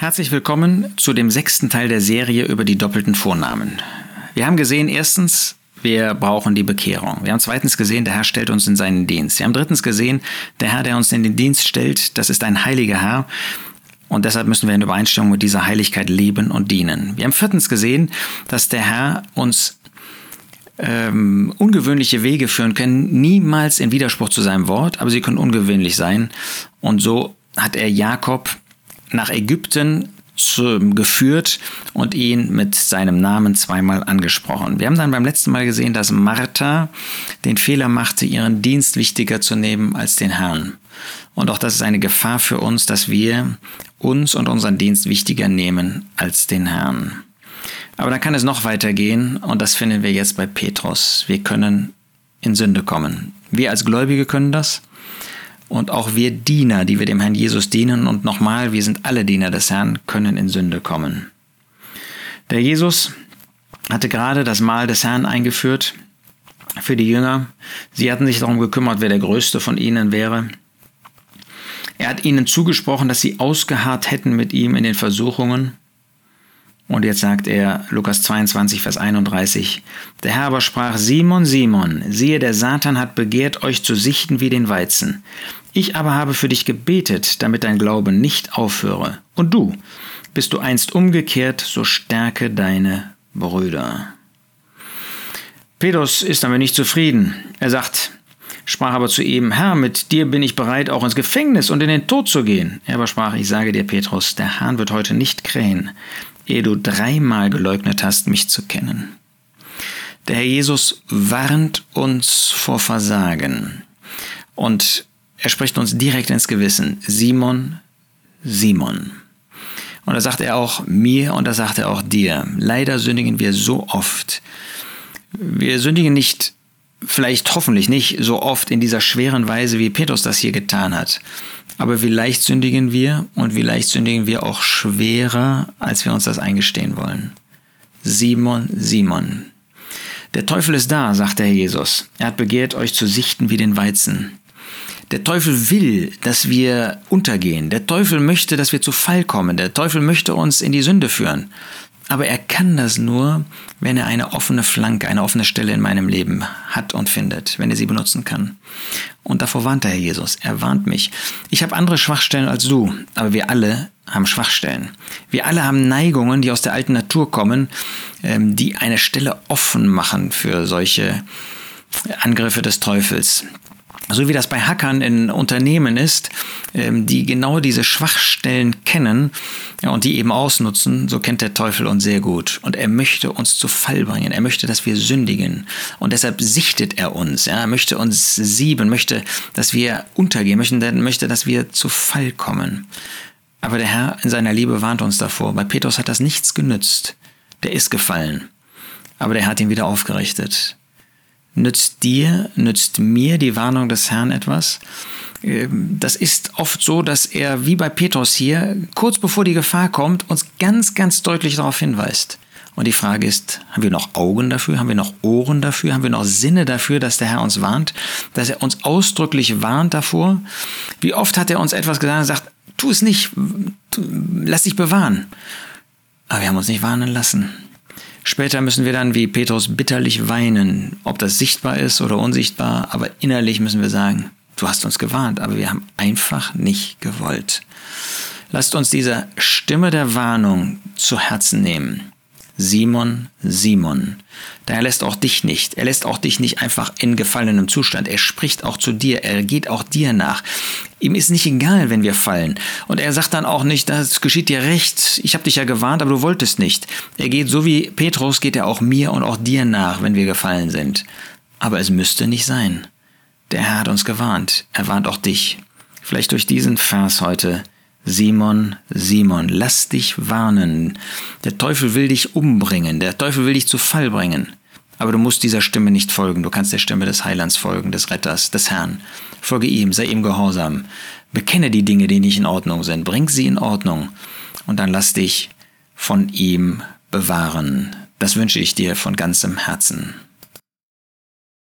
Herzlich willkommen zu dem sechsten Teil der Serie über die doppelten Vornamen. Wir haben gesehen, erstens, wir brauchen die Bekehrung. Wir haben zweitens gesehen, der Herr stellt uns in seinen Dienst. Wir haben drittens gesehen, der Herr, der uns in den Dienst stellt, das ist ein heiliger Herr. Und deshalb müssen wir in Übereinstimmung mit dieser Heiligkeit leben und dienen. Wir haben viertens gesehen, dass der Herr uns ähm, ungewöhnliche Wege führen können, niemals in Widerspruch zu seinem Wort, aber sie können ungewöhnlich sein. Und so hat er Jakob nach Ägypten geführt und ihn mit seinem Namen zweimal angesprochen. Wir haben dann beim letzten Mal gesehen, dass Martha den Fehler machte, ihren Dienst wichtiger zu nehmen als den Herrn. Und auch das ist eine Gefahr für uns, dass wir uns und unseren Dienst wichtiger nehmen als den Herrn. Aber dann kann es noch weitergehen und das finden wir jetzt bei Petrus. Wir können in Sünde kommen. Wir als Gläubige können das und auch wir Diener, die wir dem Herrn Jesus dienen, und nochmal, wir sind alle Diener des Herrn, können in Sünde kommen. Der Jesus hatte gerade das Mahl des Herrn eingeführt für die Jünger. Sie hatten sich darum gekümmert, wer der Größte von ihnen wäre. Er hat ihnen zugesprochen, dass sie ausgeharrt hätten mit ihm in den Versuchungen. Und jetzt sagt er, Lukas 22, Vers 31, der Herr aber sprach, Simon, Simon, siehe, der Satan hat begehrt, euch zu sichten wie den Weizen. Ich aber habe für dich gebetet, damit dein Glaube nicht aufhöre. Und du, bist du einst umgekehrt, so stärke deine Brüder. Petrus ist damit nicht zufrieden. Er sagt, sprach aber zu ihm, Herr, mit dir bin ich bereit, auch ins Gefängnis und in den Tod zu gehen. Er aber sprach, ich sage dir, Petrus, der Hahn wird heute nicht krähen, ehe du dreimal geleugnet hast, mich zu kennen. Der Herr Jesus warnt uns vor Versagen. Und er spricht uns direkt ins Gewissen. Simon, Simon. Und da sagt er auch mir und da sagt er auch dir. Leider sündigen wir so oft. Wir sündigen nicht, vielleicht hoffentlich nicht so oft in dieser schweren Weise, wie Petrus das hier getan hat. Aber wie leicht sündigen wir und wie leicht sündigen wir auch schwerer, als wir uns das eingestehen wollen. Simon, Simon. Der Teufel ist da, sagt der Herr Jesus. Er hat begehrt, euch zu sichten wie den Weizen. Der Teufel will, dass wir untergehen. Der Teufel möchte, dass wir zu Fall kommen. Der Teufel möchte uns in die Sünde führen. Aber er kann das nur, wenn er eine offene Flanke, eine offene Stelle in meinem Leben hat und findet, wenn er sie benutzen kann. Und davor warnt der Herr Jesus. Er warnt mich. Ich habe andere Schwachstellen als du, aber wir alle haben Schwachstellen. Wir alle haben Neigungen, die aus der alten Natur kommen, ähm, die eine Stelle offen machen für solche Angriffe des Teufels so wie das bei Hackern in Unternehmen ist, ähm, die genau diese Schwachstellen kennen und die eben ausnutzen, so kennt der Teufel uns sehr gut. Und er möchte uns zu Fall bringen. Er möchte, dass wir sündigen. Und deshalb sichtet er uns. Er möchte uns sieben, möchte, dass wir untergehen, möchte, möchte, dass wir zu Fall kommen. Aber der Herr in seiner Liebe warnt uns davor. Bei Petrus hat das nichts genützt. Der ist gefallen. Aber der hat ihn wieder aufgerichtet. Nützt dir, nützt mir die Warnung des Herrn etwas? Ähm, das ist oft so, dass er, wie bei Petrus hier, kurz bevor die Gefahr kommt, uns ganz, ganz deutlich darauf hinweist. Und die Frage ist, haben wir noch Augen dafür? Haben wir noch Ohren dafür? Haben wir noch Sinne dafür, dass der Herr uns warnt? Dass er uns ausdrücklich warnt davor? Wie oft hat er uns etwas gesagt und sagt, tu es nicht, lass dich bewahren. Aber wir haben uns nicht warnen lassen. Später müssen wir dann wie Petrus bitterlich weinen, ob das sichtbar ist oder unsichtbar, aber innerlich müssen wir sagen, du hast uns gewarnt, aber wir haben einfach nicht gewollt. Lasst uns diese Stimme der Warnung zu Herzen nehmen. Simon, Simon. Daher lässt auch dich nicht. Er lässt auch dich nicht einfach in gefallenem Zustand. Er spricht auch zu dir. Er geht auch dir nach. Ihm ist nicht egal, wenn wir fallen. Und er sagt dann auch nicht, das geschieht dir recht. Ich habe dich ja gewarnt, aber du wolltest nicht. Er geht so wie Petrus, geht er auch mir und auch dir nach, wenn wir gefallen sind. Aber es müsste nicht sein. Der Herr hat uns gewarnt. Er warnt auch dich. Vielleicht durch diesen Vers heute Simon, Simon, lass dich warnen. Der Teufel will dich umbringen, der Teufel will dich zu Fall bringen. Aber du musst dieser Stimme nicht folgen, du kannst der Stimme des Heilands folgen, des Retters, des Herrn. Folge ihm, sei ihm gehorsam. Bekenne die Dinge, die nicht in Ordnung sind, bring sie in Ordnung und dann lass dich von ihm bewahren. Das wünsche ich dir von ganzem Herzen.